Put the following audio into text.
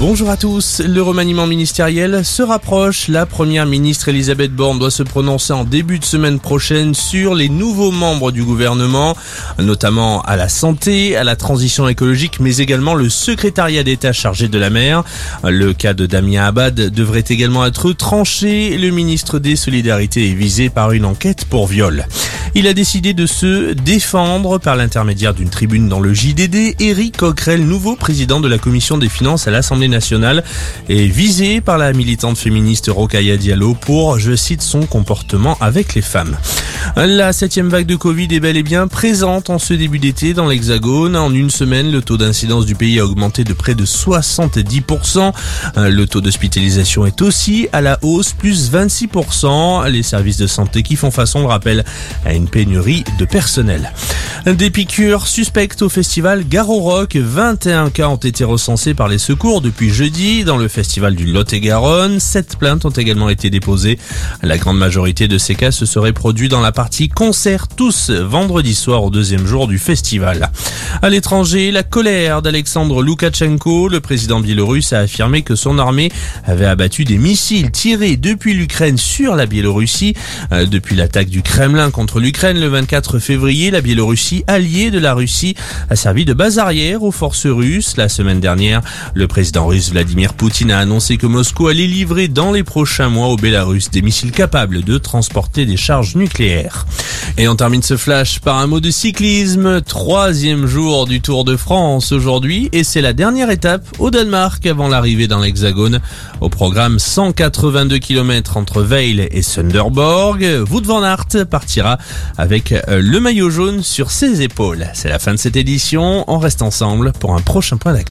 Bonjour à tous. Le remaniement ministériel se rapproche. La première ministre Elisabeth Borne doit se prononcer en début de semaine prochaine sur les nouveaux membres du gouvernement, notamment à la santé, à la transition écologique, mais également le secrétariat d'État chargé de la mer. Le cas de Damien Abad devrait également être tranché. Le ministre des Solidarités est visé par une enquête pour viol. Il a décidé de se défendre par l'intermédiaire d'une tribune dans le JDD. Éric Coquerel, nouveau président de la commission des finances à l'Assemblée nationale, est visé par la militante féministe Rokaya Diallo pour, je cite, son comportement avec les femmes. La septième vague de Covid est bel et bien présente en ce début d'été dans l'Hexagone. En une semaine, le taux d'incidence du pays a augmenté de près de 70%. Le taux d'hospitalisation est aussi à la hausse, plus 26%. Les services de santé qui font façon, le rappel, à une pénurie de personnel. Des piqûres suspectes au festival Garo Rock. 21 cas ont été recensés par les secours depuis jeudi dans le festival du Lot-et-Garonne. Sept plaintes ont également été déposées. La grande majorité de ces cas se seraient produits dans la partie concert tous vendredi soir au deuxième jour du festival. À l'étranger, la colère d'Alexandre Loukachenko, le président biélorusse, a affirmé que son armée avait abattu des missiles tirés depuis l'Ukraine sur la Biélorussie. Euh, depuis l'attaque du Kremlin contre l'Ukraine le 24 février, la Biélorussie allié de la Russie, a servi de base arrière aux forces russes. La semaine dernière, le président russe Vladimir Poutine a annoncé que Moscou allait livrer dans les prochains mois au Bélarus des missiles capables de transporter des charges nucléaires. Et on termine ce flash par un mot de cyclisme. Troisième jour du Tour de France aujourd'hui et c'est la dernière étape au Danemark avant l'arrivée dans l'Hexagone. Au programme 182 km entre Veil et Sunderborg. Wout van Aert partira avec euh, le maillot jaune sur ses épaules. C'est la fin de cette édition. On reste ensemble pour un prochain point d'actu.